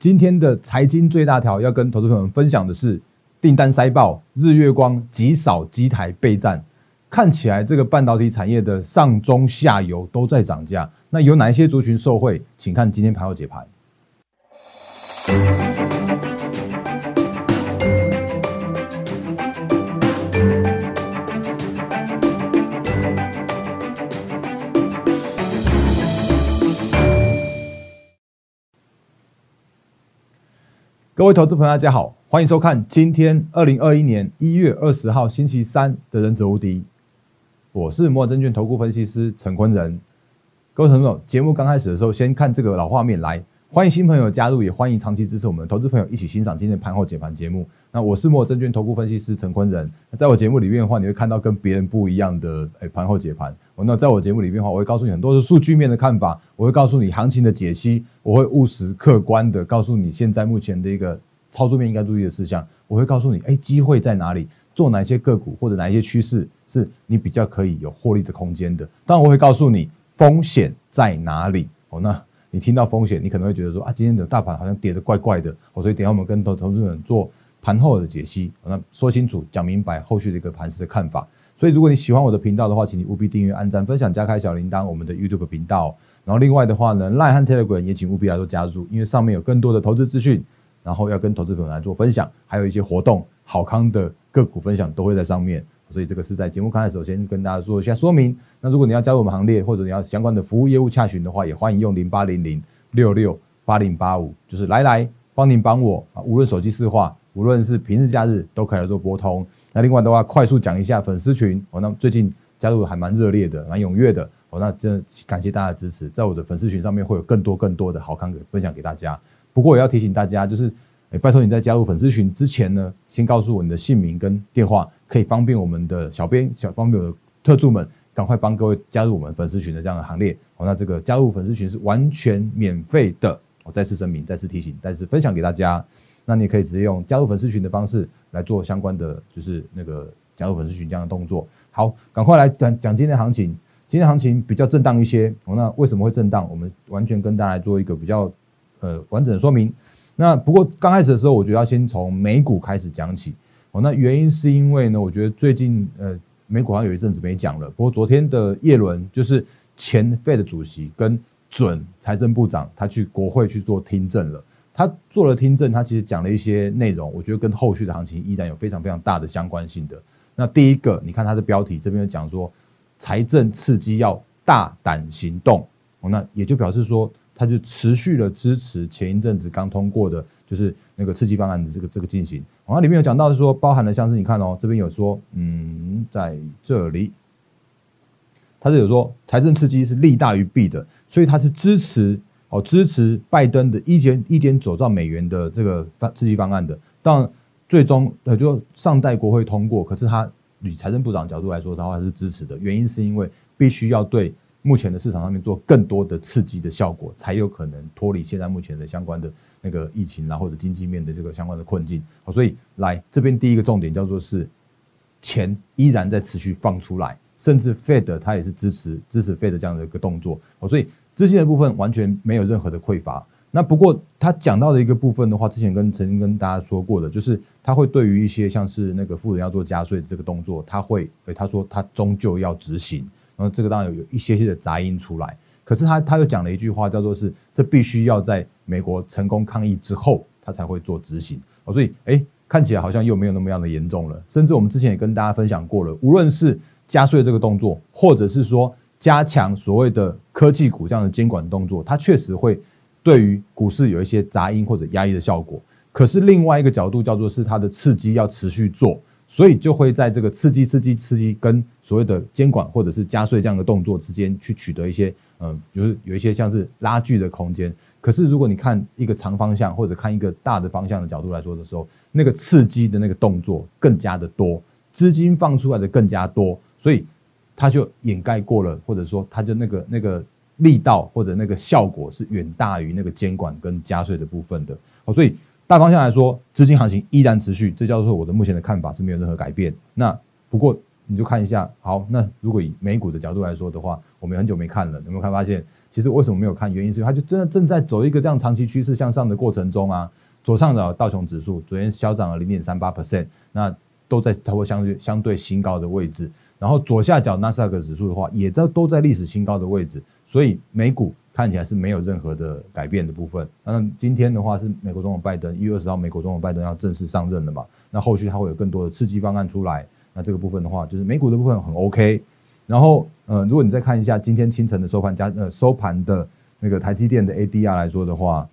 今天的财经最大条要跟投资朋友们分享的是订单塞爆，日月光极少机台备战，看起来这个半导体产业的上中下游都在涨价，那有哪一些族群受惠？请看今天盘后解盘。各位投资朋友，大家好，欢迎收看今天二零二一年一月二十号星期三的《忍者无敌》，我是摩尔证券投顾分析师陈坤仁。各位朋友，节目刚开始的时候，先看这个老画面来。欢迎新朋友加入，也欢迎长期支持我们的投资朋友一起欣赏今天的盘后解盘节目。那我是摩尔证券投顾分析师陈坤仁。那在我节目里面的话，你会看到跟别人不一样的诶盘后解盘。那在我节目里面的话，我会告诉你很多的数据面的看法，我会告诉你行情的解析，我会务实客观的告诉你现在目前的一个操作面应该注意的事项。我会告诉你，哎，机会在哪里？做哪些个股或者哪一些趋势是你比较可以有获利的空间的？当然，我会告诉你风险在哪里。哦，那。你听到风险，你可能会觉得说啊，今天的大盘好像跌得怪怪的，哦，所以等下我们跟投投资人做盘后的解析，那说清楚、讲明白后续的一个盘势的看法。所以如果你喜欢我的频道的话，请你务必订阅、按赞、分享、加开小铃铛，我们的 YouTube 频道。然后另外的话呢，Line 和 Telegram 也请务必来做加入，因为上面有更多的投资资讯，然后要跟投资朋友来做分享，还有一些活动、好康的个股分享都会在上面。所以这个是在节目开始首先跟大家做一下说明。那如果你要加入我们行列，或者你要相关的服务业务洽询的话，也欢迎用零八零零六六八零八五，就是来来帮您帮我啊，无论手机市话，无论是平日假日都可以来做拨通。那另外的话，快速讲一下粉丝群哦，那最近加入还蛮热烈的，蛮踊跃的哦，那真的感谢大家的支持，在我的粉丝群上面会有更多更多的好康分享给大家。不过也要提醒大家，就是哎，拜托你在加入粉丝群之前呢，先告诉我你的姓名跟电话。可以方便我们的小编、小方便的特助们，赶快帮各位加入我们粉丝群的这样的行列。好，那这个加入粉丝群是完全免费的。我再次声明，再次提醒，再次分享给大家。那你可以直接用加入粉丝群的方式来做相关的，就是那个加入粉丝群这样的动作。好，赶快来讲讲今天行情。今天行情比较震荡一些。哦，那为什么会震荡？我们完全跟大家做一个比较呃完整的说明。那不过刚开始的时候，我觉得要先从美股开始讲起。哦，那原因是因为呢，我觉得最近呃，美股好像有一阵子没讲了。不过昨天的叶伦就是前 Fed 主席跟准财政部长，他去国会去做听证了。他做了听证，他其实讲了一些内容，我觉得跟后续的行情依然有非常非常大的相关性的。那第一个，你看他的标题这边讲说，财政刺激要大胆行动。哦，那也就表示说，他就持续的支持前一阵子刚通过的。就是那个刺激方案的这个这个进行，然后里面有讲到是说，包含了像是你看哦，这边有说，嗯，在这里，他是有说财政刺激是利大于弊的，所以他是支持哦支持拜登的一点一点九兆美元的这个刺激方案的，但最终呃就上代国会通过，可是他以财政部长角度来说的话是支持的，原因是因为必须要对目前的市场上面做更多的刺激的效果，才有可能脱离现在目前的相关的。那个疫情啦，或者经济面的这个相关的困境，好，所以来这边第一个重点叫做是钱依然在持续放出来，甚至 Fed 它也是支持支持 Fed 这样的一个动作，好，所以资金的部分完全没有任何的匮乏。那不过他讲到的一个部分的话，之前跟曾经跟大家说过的，就是他会对于一些像是那个富人要做加税这个动作，他会，他说他终究要执行，然后这个当然有一些些的杂音出来。可是他他又讲了一句话，叫做是这必须要在美国成功抗议之后，他才会做执行哦。所以哎，看起来好像又没有那么样的严重了。甚至我们之前也跟大家分享过了，无论是加税这个动作，或者是说加强所谓的科技股这样的监管动作，它确实会对于股市有一些杂音或者压抑的效果。可是另外一个角度叫做是它的刺激要持续做。所以就会在这个刺激、刺激、刺激跟所谓的监管或者是加税这样的动作之间去取得一些，嗯，就是有一些像是拉锯的空间。可是如果你看一个长方向或者看一个大的方向的角度来说的时候，那个刺激的那个动作更加的多，资金放出来的更加多，所以它就掩盖过了，或者说它就那个那个力道或者那个效果是远大于那个监管跟加税的部分的。好，所以。大方向来说，资金行情依然持续，这叫做我的目前的看法是没有任何改变。那不过你就看一下，好，那如果以美股的角度来说的话，我们很久没看了，有没有看发现其实为什么没有看？原因是它就真的正在走一个这样长期趋势向上的过程中啊。左上角道琼指数昨天小涨了零点三八 percent，那都在超过相对相对新高的位置。然后左下角纳斯达克指数的话，也在都在历史新高的位置。所以美股看起来是没有任何的改变的部分。那今天的话是美国总统拜登一月二十号，美国总统拜登要正式上任了嘛？那后续他会有更多的刺激方案出来。那这个部分的话，就是美股的部分很 OK。然后，呃，如果你再看一下今天清晨的收盘加呃收盘的那个台积电的 ADR 来说的话，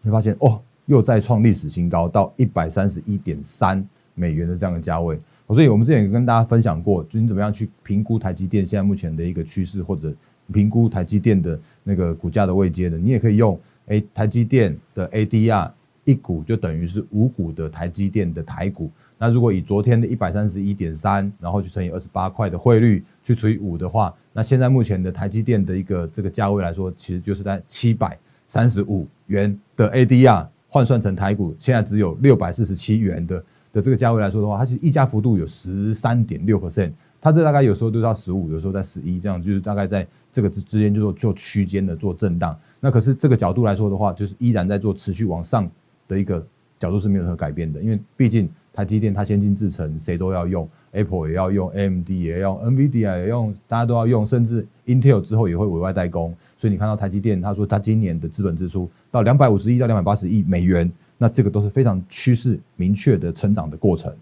你会发现哦。又再创历史新高，到一百三十一点三美元的这样的价位。所以，我们之前也跟大家分享过，就你怎么样去评估台积电现在目前的一个趋势，或者评估台积电的那个股价的位阶的，你也可以用诶台积电的 ADR 一股就等于是五股的台积电的台股。那如果以昨天的一百三十一点三，然后去乘以二十八块的汇率去除以五的话，那现在目前的台积电的一个这个价位来说，其实就是在七百三十五元的 ADR。换算成台股，现在只有六百四十七元的的这个价位来说的话，它其实溢价幅度有十三点六 percent，它这大概有时候都到十五，有时候在十一，这样就是大概在这个之之间就做就区间的做震荡。那可是这个角度来说的话，就是依然在做持续往上的一个角度是没有任何改变的，因为毕竟台积电它先进制程谁都要用，Apple 也要用，AMD 也要，NVIDIA 也用，大家都要用，甚至 Intel 之后也会委外代工。所以你看到台积电，他说他今年的资本支出到两百五十亿到两百八十亿美元，那这个都是非常趋势明确的成长的过程。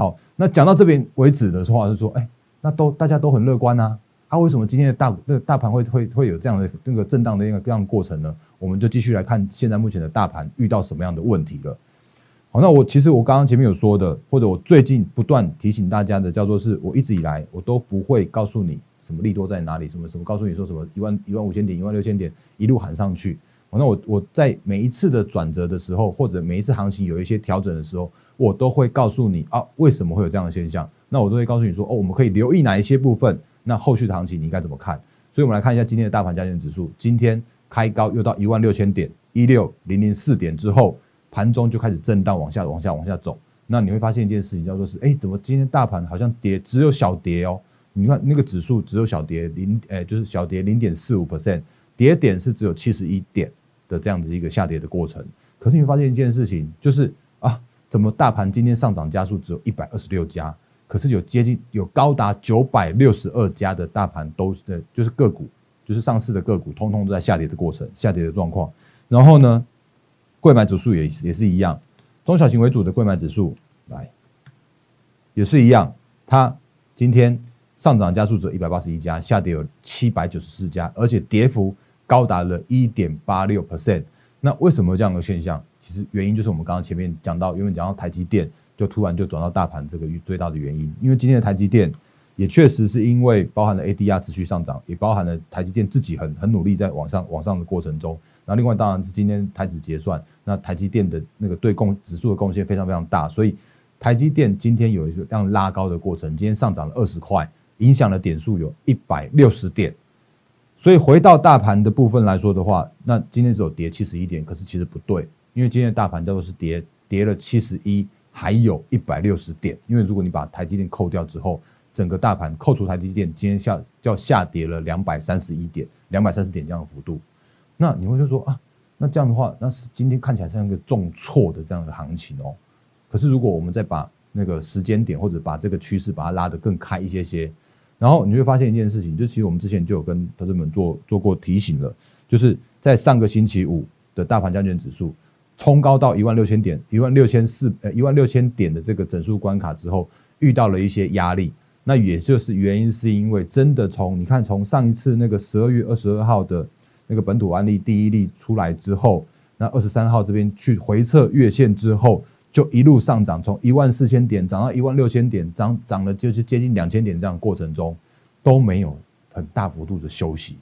好，那讲到这边为止的话是说，哎，那都大家都很乐观啊，啊，为什么今天的大那大盘会会会有这样的那个震荡的一个这样过程呢？我们就继续来看现在目前的大盘遇到什么样的问题了。好，那我其实我刚刚前面有说的，或者我最近不断提醒大家的，叫做是我一直以来我都不会告诉你。什么利多在哪里？什么什么？告诉你说什么？一万一万五千点，一万六千点，一路喊上去。那我我在每一次的转折的时候，或者每一次行情有一些调整的时候，我都会告诉你啊，为什么会有这样的现象？那我都会告诉你说，哦，我们可以留意哪一些部分。那后续的行情你应该怎么看？所以，我们来看一下今天的大盘加权指数，今天开高又到一万六千点，一六零零四点之后，盘中就开始震荡往下、往下、往下走。那你会发现一件事情，叫做是，哎，怎么今天大盘好像跌，只有小跌哦？你看那个指数只有小跌零，诶，就是小跌零点四五 percent，跌点是只有七十一点的这样子一个下跌的过程。可是你会发现一件事情，就是啊，怎么大盘今天上涨加速只有一百二十六家，可是有接近有高达九百六十二家的大盘都是，就是个股，就是上市的个股，通通都在下跌的过程，下跌的状况。然后呢，贵买指数也也是一样，中小型为主的贵买指数来，也是一样，它今天。上涨加速只有一百八十一家，下跌有七百九十四家，而且跌幅高达了一点八六 percent。那为什么这样的现象？其实原因就是我们刚刚前面讲到，原本讲到台积电，就突然就转到大盘这个最大的原因。因为今天的台积电也确实是因为包含了 ADR 持续上涨，也包含了台积电自己很很努力在往上往上的过程中。然后另外当然是今天台指结算，那台积电的那个对贡指数的贡献非常非常大，所以台积电今天有一个这样拉高的过程，今天上涨了二十块。影响的点数有一百六十点，所以回到大盘的部分来说的话，那今天只有跌七十一点，可是其实不对，因为今天的大盘叫做是跌跌了七十一，还有一百六十点，因为如果你把台积电扣掉之后，整个大盘扣除台积电，今天下叫下跌了两百三十一点，两百三十点这样的幅度，那你会就说啊，那这样的话，那是今天看起来像一个重挫的这样的行情哦，可是如果我们再把那个时间点或者把这个趋势把它拉得更开一些些。然后你会发现一件事情，就其实我们之前就有跟投资们做做过提醒了，就是在上个星期五的大盘加权指数冲高到一万六千点、一万六千四呃一万六千点的这个整数关卡之后，遇到了一些压力。那也就是原因是因为真的从你看从上一次那个十二月二十二号的那个本土案例第一例出来之后，那二十三号这边去回测月线之后。就一路上涨，从一万四千点涨到一万六千点，涨涨了就是接近两千点这样过程中，都没有很大幅度的休息。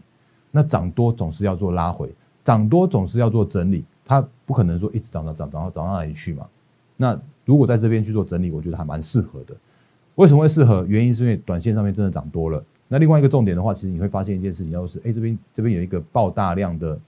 那涨多总是要做拉回，涨多总是要做整理，它不可能说一直涨涨涨涨到涨到哪里去嘛。那如果在这边去做整理，我觉得还蛮适合的。为什么会适合？原因是因为短线上面真的涨多了。那另外一个重点的话，其实你会发现一件事情，就是哎这边这边有一个爆大量的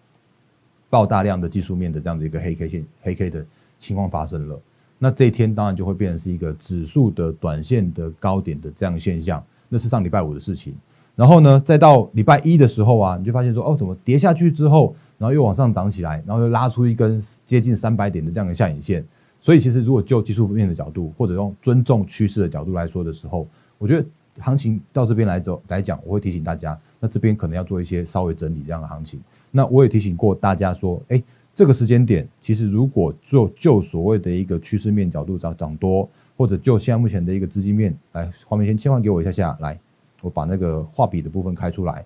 爆大量的技术面的这样的一个黑 K 线黑 K 的情况发生了。那这一天当然就会变成是一个指数的短线的高点的这样现象，那是上礼拜五的事情。然后呢，再到礼拜一的时候啊，你就发现说，哦，怎么跌下去之后，然后又往上涨起来，然后又拉出一根接近三百点的这样的下影线。所以其实如果就技术面的角度，或者用尊重趋势的角度来说的时候，我觉得行情到这边来走来讲，我会提醒大家，那这边可能要做一些稍微整理这样的行情。那我也提醒过大家说，哎，这个时间点，其实如果就就所谓的一个趋势面角度涨涨多，或者就现在目前的一个资金面，来画面先切换给我一下下来。我把那个画笔的部分开出来，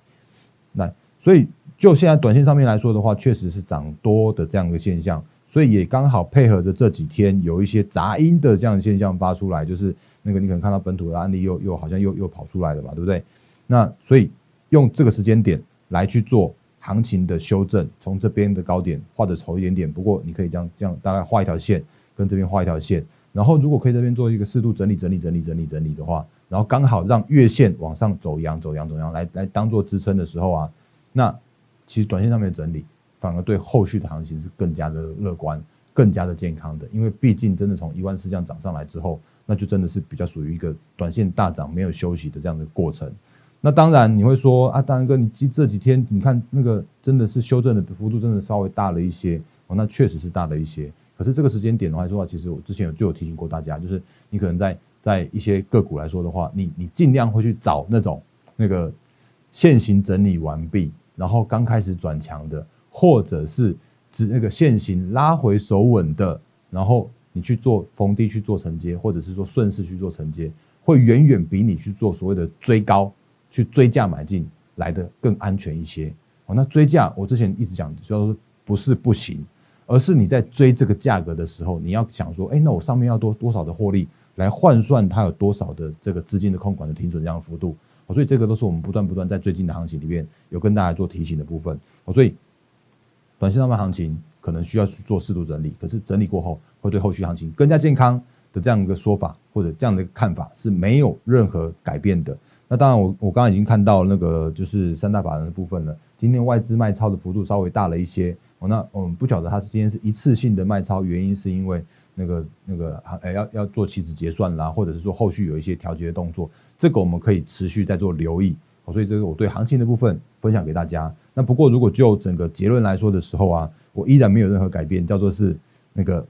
那所以就现在短线上面来说的话，确实是涨多的这样一个现象，所以也刚好配合着这几天有一些杂音的这样的现象发出来，就是那个你可能看到本土的案例又又好像又又跑出来了嘛，对不对？那所以用这个时间点来去做行情的修正，从这边的高点画的丑一点点，不过你可以这样这样大概画一条线，跟这边画一条线，然后如果可以这边做一个适度整理整理整理整理整理的话。然后刚好让月线往上走阳走阳走阳来来当做支撑的时候啊，那其实短线上面整理反而对后续的行情是更加的乐观、更加的健康的，因为毕竟真的从一万四这样涨上来之后，那就真的是比较属于一个短线大涨没有休息的这样的过程。那当然你会说啊，大哥，你这这几天你看那个真的是修正的幅度真的稍微大了一些哦，那确实是大了一些。可是这个时间点的话说话，其实我之前有就有提醒过大家，就是你可能在。在一些个股来说的话，你你尽量会去找那种那个现行整理完毕，然后刚开始转强的，或者是指那个现行拉回手稳的，然后你去做逢低去做承接，或者是说顺势去做承接，会远远比你去做所谓的追高去追价买进来的更安全一些。哦，那追价我之前一直讲，就是不是不行，而是你在追这个价格的时候，你要想说，哎，那我上面要多多少的获利？来换算它有多少的这个资金的控管的停损这样的幅度，所以这个都是我们不断不断在最近的行情里面有跟大家做提醒的部分。所以短线上面行情可能需要去做适度整理，可是整理过后会对后续行情更加健康的这样一个说法或者这样的一个看法是没有任何改变的。那当然，我我刚刚已经看到那个就是三大法人的部分了，今天外资卖超的幅度稍微大了一些。哦，那我们不晓得它是今天是一次性的卖超，原因是因为。那个那个哎，要要做期指结算啦，或者是说后续有一些调节的动作，这个我们可以持续在做留意。所以这个我对行情的部分分享给大家。那不过如果就整个结论来说的时候啊，我依然没有任何改变，叫做是那个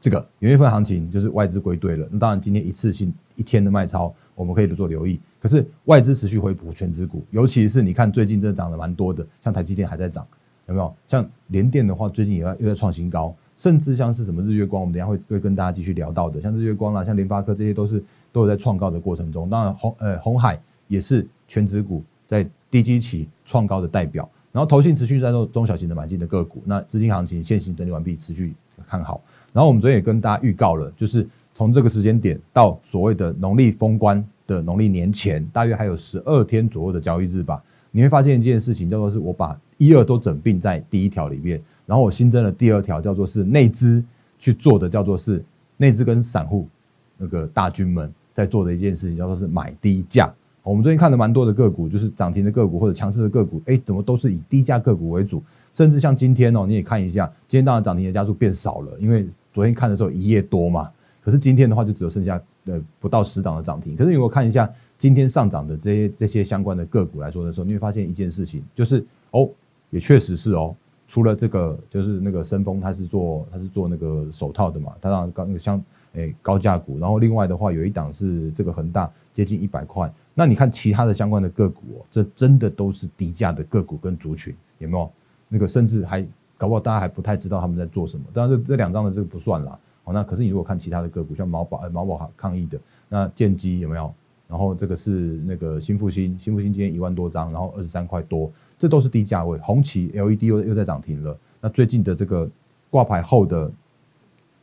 这个元月份行情就是外资归队了。那当然今天一次性一天的卖超，我们可以做留意。可是外资持续回补全指股，尤其是你看最近真的涨得蛮多的，像台积电还在涨，有没有？像联电的话，最近也又在创新高。甚至像是什么日月光，我们等下会会跟大家继续聊到的，像日月光啦，像联发科这些都是都有在创高的过程中。当然红呃红海也是全指股在低基期创高的代表。然后投信持续在做中小型的买进的个股，那资金行情现行整理完毕，持续看好。然后我们昨天也跟大家预告了，就是从这个时间点到所谓的农历封关的农历年前，大约还有十二天左右的交易日吧。你会发现一件事情，叫做是我把一二都整并在第一条里面。然后我新增了第二条，叫做是内资去做的，叫做是内资跟散户那个大军们在做的一件事情，叫做是买低价。我们最近看的蛮多的个股，就是涨停的个股或者强势的个股，哎，怎么都是以低价个股为主。甚至像今天哦，你也看一下，今天当然涨停的家数变少了，因为昨天看的时候一夜多嘛。可是今天的话，就只有剩下呃不到十档的涨停。可是你如果看一下今天上涨的这些这些相关的个股来说的时候，你会发现一件事情，就是哦，也确实是哦。除了这个，就是那个深丰，它是做它是做那个手套的嘛，它让高那个像诶高价股，然后另外的话有一档是这个恒大接近一百块，那你看其他的相关的个股，这真的都是低价的个股跟族群，有没有？那个甚至还搞不好大家还不太知道他们在做什么，当然这这两张的这个不算啦，那可是你如果看其他的个股，像毛宝毛宝抗议的，那建基有没有？然后这个是那个新复兴，新复兴今天一万多张，然后二十三块多。这都是低价位，红旗 LED 又又在涨停了。那最近的这个挂牌后的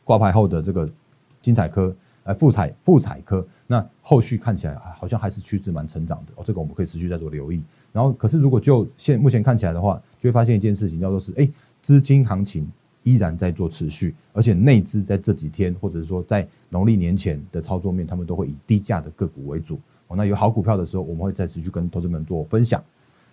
挂牌后的这个金彩科，呃，富彩富彩科，那后续看起来好像还是趋势蛮成长的哦。这个我们可以持续在做留意。然后，可是如果就现目前看起来的话，就会发现一件事情，叫做是，哎，资金行情依然在做持续，而且内资在这几天或者是说在农历年前的操作面，他们都会以低价的个股为主。哦，那有好股票的时候，我们会再持续跟投资们做分享。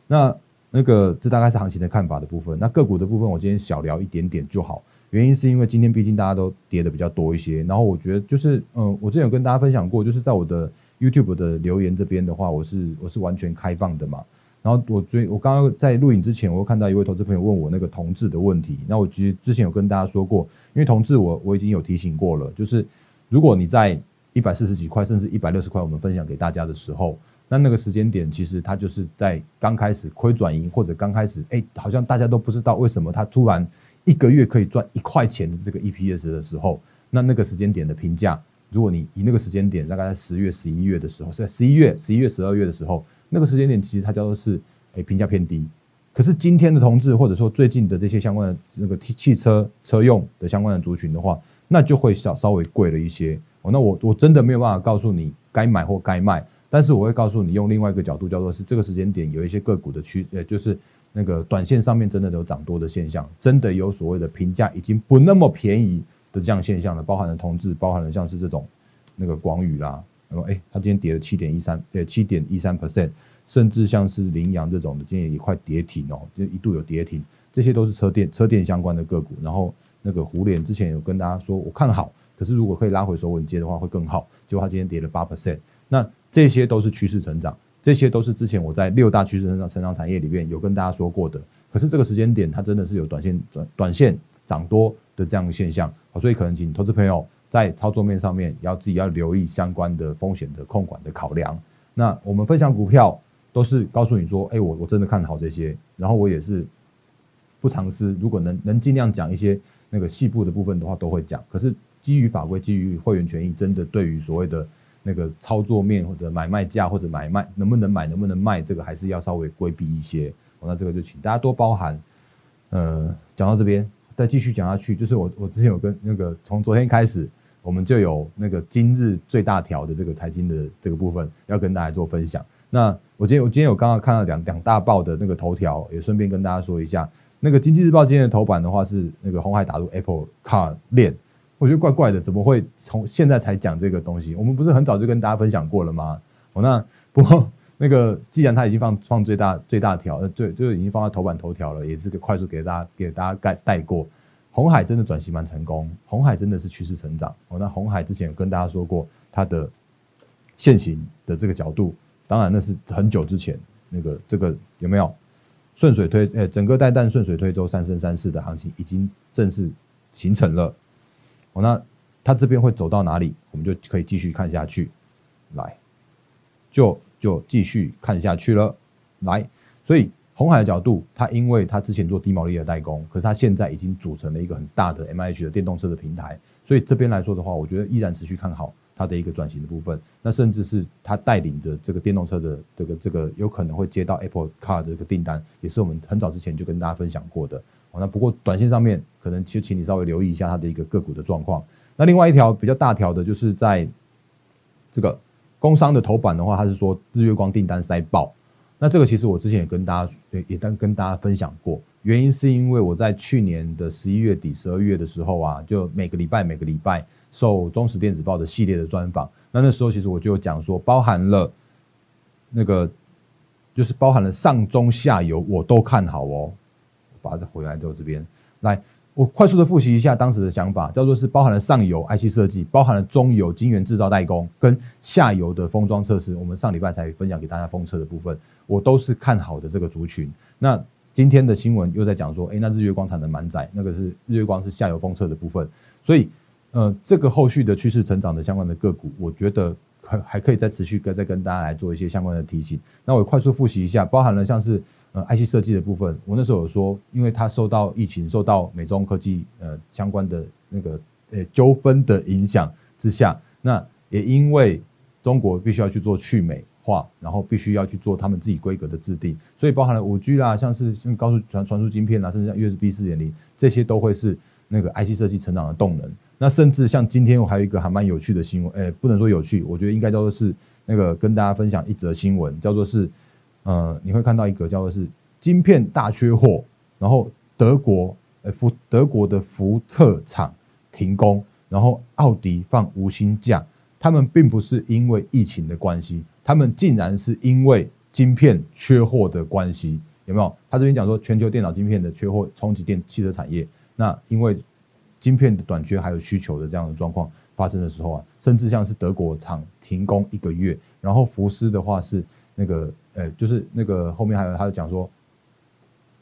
那那个，这大概是行情的看法的部分。那个股的部分，我今天小聊一点点就好。原因是因为今天毕竟大家都跌的比较多一些。然后我觉得就是，嗯，我之前有跟大家分享过，就是在我的 YouTube 的留言这边的话，我是我是完全开放的嘛。然后我追我刚刚在录影之前，我又看到一位投资朋友问我那个同志的问题。那我其实之前有跟大家说过，因为同志我我已经有提醒过了，就是如果你在一百四十几块甚至一百六十块，我们分享给大家的时候，那那个时间点其实它就是在刚开始亏转盈，或者刚开始哎，好像大家都不知道为什么它突然一个月可以赚一块钱的这个 EPS 的时候，那那个时间点的评价，如果你以那个时间点大概在十月、十一月的时候，是在十一月、十一月、十二月的时候。那个时间点其实它叫做是诶评价偏低，可是今天的同志或者说最近的这些相关的那个汽汽车车用的相关的族群的话，那就会稍稍微贵了一些哦。那我我真的没有办法告诉你该买或该卖，但是我会告诉你用另外一个角度叫做是这个时间点有一些个股的区呃就是那个短线上面真的有涨多的现象，真的有所谓的评价已经不那么便宜的这样现象了，包含了同志，包含了像是这种那个广宇啦。哎，它今天跌了七点一三，呃，七点一三 percent，甚至像是羚羊这种的，今天也快跌停哦，就一度有跌停，这些都是车电车电相关的个股。然后那个胡联之前有跟大家说，我看好，可是如果可以拉回手稳接的话，会更好。结果它今天跌了八 percent，那这些都是趋势成长，这些都是之前我在六大趋势成长成长产业里面有跟大家说过的。可是这个时间点，它真的是有短线短短线涨多的这样的现象，所以可能请投资朋友。在操作面上面，要自己要留意相关的风险的控管的考量。那我们分享股票都是告诉你说，哎，我我真的看好这些，然后我也是不尝试，如果能能尽量讲一些那个细部的部分的话，都会讲。可是基于法规，基于会员权益，真的对于所谓的那个操作面或者买卖价或者买卖能不能买能不能卖，这个还是要稍微规避一些。那这个就请大家多包涵。呃，讲到这边，再继续讲下去，就是我我之前有跟那个从昨天开始。我们就有那个今日最大条的这个财经的这个部分要跟大家做分享。那我今天我今天有刚刚看到两两大报的那个头条，也顺便跟大家说一下。那个经济日报今天的头版的话是那个红海打入 Apple Car 链，我觉得怪怪的，怎么会从现在才讲这个东西？我们不是很早就跟大家分享过了吗？哦，那不过那个既然它已经放放最大最大条，呃，最就是已经放在头版头条了，也是快速给大家给大家带带过。红海真的转型蛮成功，红海真的是趋势成长哦。那红海之前有跟大家说过它的现行的这个角度，当然那是很久之前那个这个有没有顺水推？呃，整个带弹顺水推舟三生三世的行情已经正式形成了。哦，那它这边会走到哪里？我们就可以继续看下去，来，就就继续看下去了，来，所以。红海的角度，它因为它之前做低毛利的代工，可是它现在已经组成了一个很大的 M H 的电动车的平台，所以这边来说的话，我觉得依然持续看好它的一个转型的部分。那甚至是它带领着这个电动车的这个这个有可能会接到 Apple Car 的这个订单，也是我们很早之前就跟大家分享过的。那不过短线上面可能就请你稍微留意一下它的一个个股的状况。那另外一条比较大条的就是在这个工商的头版的话，它是说日月光订单塞爆。那这个其实我之前也跟大家也也跟跟大家分享过，原因是因为我在去年的十一月底、十二月的时候啊，就每个礼拜每个礼拜受中时电子报的系列的专访，那那时候其实我就讲说，包含了那个就是包含了上中下游我都看好哦，把它回来之后这边来。我快速的复习一下当时的想法，叫做是包含了上游 IC 设计，包含了中游晶圆制造代工，跟下游的封装测试。我们上礼拜才分享给大家封测的部分，我都是看好的这个族群。那今天的新闻又在讲说，哎，那日月光产能满载，那个是日月光是下游封测的部分。所以，呃，这个后续的趋势成长的相关的个股，我觉得还还可以再持续跟再跟大家来做一些相关的提醒。那我快速复习一下，包含了像是。呃，IC 设计的部分，我那时候有说，因为它受到疫情、受到美中科技呃相关的那个呃纠纷的影响之下，那也因为中国必须要去做去美化，然后必须要去做他们自己规格的制定，所以包含了五 G 啦，像是像高速传传输晶片啦，甚至像 USB 四点零，这些都会是那个 IC 设计成长的动能。那甚至像今天我还有一个还蛮有趣的新闻，诶，不能说有趣，我觉得应该叫做是那个跟大家分享一则新闻，叫做是。呃，你会看到一个叫做是晶片大缺货，然后德国呃福德国的福特厂停工，然后奥迪放无薪假，他们并不是因为疫情的关系，他们竟然是因为晶片缺货的关系，有没有？他这边讲说全球电脑晶片的缺货冲击电汽车产业，那因为晶片的短缺还有需求的这样的状况发生的时候啊，甚至像是德国厂停工一个月。然后福斯的话是那个呃，就是那个后面还有他讲说，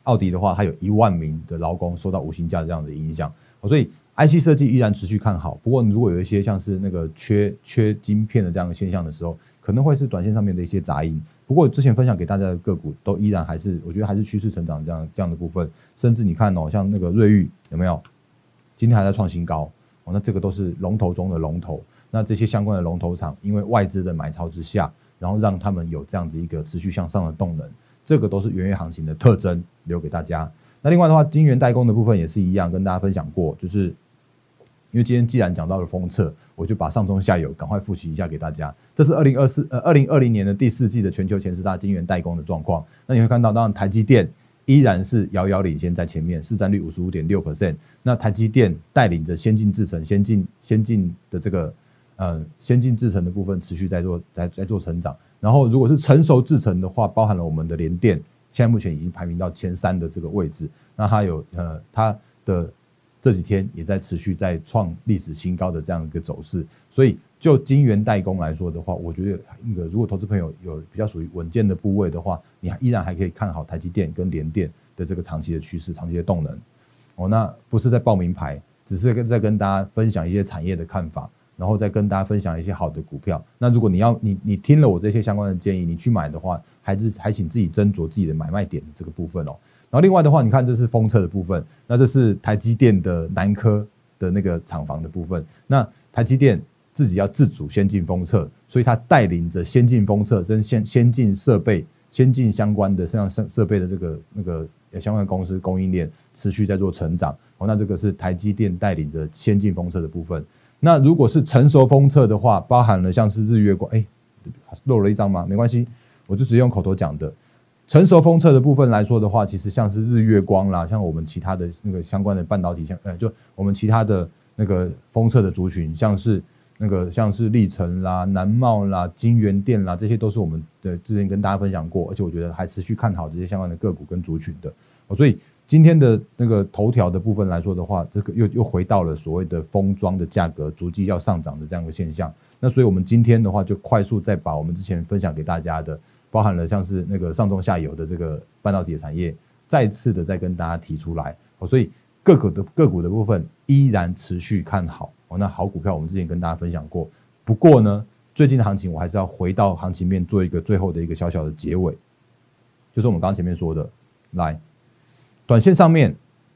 奥迪的话，它有一万名的劳工受到无薪假这样的影响，所以 IC 设计依然持续看好。不过如果有一些像是那个缺缺晶片的这样的现象的时候，可能会是短线上面的一些杂音。不过之前分享给大家的个股都依然还是，我觉得还是趋势成长这样这样的部分。甚至你看哦，像那个瑞昱有没有？今天还在创新高哦，那这个都是龙头中的龙头。那这些相关的龙头厂，因为外资的买超之下，然后让他们有这样子一个持续向上的动能，这个都是元月行情的特征，留给大家。那另外的话，晶圆代工的部分也是一样，跟大家分享过，就是。因为今天既然讲到了封测，我就把上中下游赶快复习一下给大家。这是二零二四呃二零二零年的第四季的全球前十大晶圆代工的状况。那你会看到，当然台积电依然是遥遥领先在前面，市占率五十五点六 percent。那台积电带领着先进制程、先进先进的这个呃先进制程的部分持续在做在在做成长。然后如果是成熟制程的话，包含了我们的联电，现在目前已经排名到前三的这个位置。那它有呃它的。这几天也在持续在创历史新高的这样一个走势，所以就晶圆代工来说的话，我觉得那个如果投资朋友有比较属于稳健的部位的话，你依然还可以看好台积电跟联电的这个长期的趋势、长期的动能。哦，那不是在报名牌，只是跟在跟大家分享一些产业的看法，然后再跟大家分享一些好的股票。那如果你要你你听了我这些相关的建议，你去买的话，还是还请自己斟酌自己的买卖点这个部分哦。然后另外的话，你看这是封测的部分，那这是台积电的南科的那个厂房的部分。那台积电自己要自主先进封测，所以它带领着先进封测跟先先进设备、先进相关的像设设备的这个那个相关公司供应链持续在做成长。哦，那这个是台积电带领着先进封测的部分。那如果是成熟封测的话，包含了像是日月光，哎，漏了一张吗？没关系，我就直接用口头讲的。成熟封测的部分来说的话，其实像是日月光啦，像我们其他的那个相关的半导体，像呃，就我们其他的那个封测的族群，像是那个像是历程啦、南茂啦、金源电啦，这些都是我们的之前跟大家分享过，而且我觉得还持续看好这些相关的个股跟族群的。哦，所以今天的那个头条的部分来说的话，这个又又回到了所谓的封装的价格逐季要上涨的这样一个现象。那所以我们今天的话，就快速再把我们之前分享给大家的。包含了像是那个上中下游的这个半导体产业，再次的再跟大家提出来，所以个股的个股的部分依然持续看好哦。那好股票我们之前跟大家分享过，不过呢，最近的行情我还是要回到行情面做一个最后的一个小小的结尾，就是我们刚刚前面说的，来，短线上面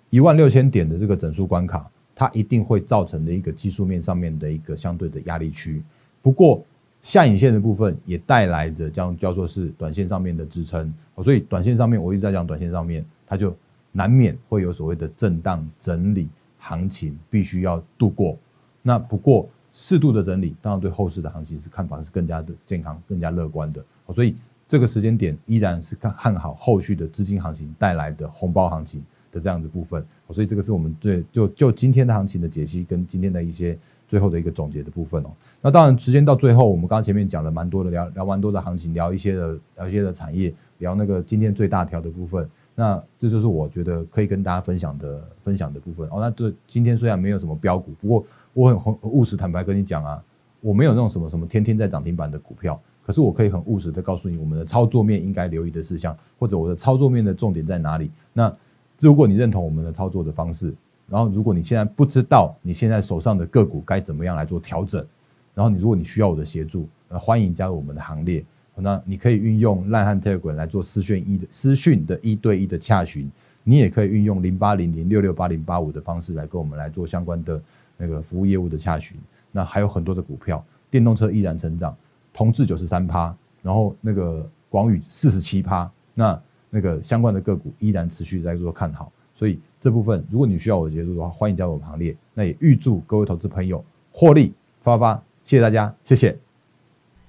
一万六千点的这个整数关卡，它一定会造成的一个技术面上面的一个相对的压力区，不过。下影线的部分也带来着将叫做是短线上面的支撑，所以短线上面我一直在讲，短线上面它就难免会有所谓的震荡整理行情，必须要度过。那不过适度的整理，当然对后市的行情是看法是更加的健康、更加乐观的。所以这个时间点依然是看看好后续的资金行情带来的红包行情的这样子部分。所以这个是我们对就就今天的行情的解析跟今天的一些最后的一个总结的部分哦。那当然，时间到最后，我们刚前面讲了蛮多的，聊聊蛮多的行情，聊一些的，聊一些的产业，聊那个今天最大条的部分。那这就是我觉得可以跟大家分享的分享的部分哦。那这今天虽然没有什么标股，不过我很很务实坦白跟你讲啊，我没有那种什么什么天天在涨停板的股票，可是我可以很务实的告诉你，我们的操作面应该留意的事项，或者我的操作面的重点在哪里。那如果你认同我们的操作的方式，然后如果你现在不知道你现在手上的个股该怎么样来做调整。然后你，如果你需要我的协助，呃，欢迎加入我们的行列。那你可以运用烂汉 Telegram 来做私讯一的私讯的一对一的洽询，你也可以运用零八零零六六八零八五的方式来跟我们来做相关的那个服务业务的洽询。那还有很多的股票，电动车依然成长，同志九十三趴，然后那个广宇四十七趴，那那个相关的个股依然持续在做看好。所以这部分，如果你需要我的协助的话，欢迎加入我们行列。那也预祝各位投资朋友获利发发。谢谢大家，谢谢。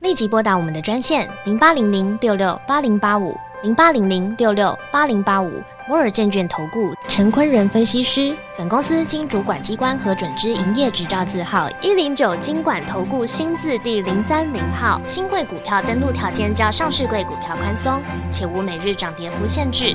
立即拨打我们的专线零八零零六六八零八五零八零零六六八零八五摩尔证券投顾陈坤仁分析师。本公司经主管机关核准之营业执照字号一零九金管投顾新字第零三零号。新贵股票登录条件较上市贵股票宽松，且无每日涨跌幅限制。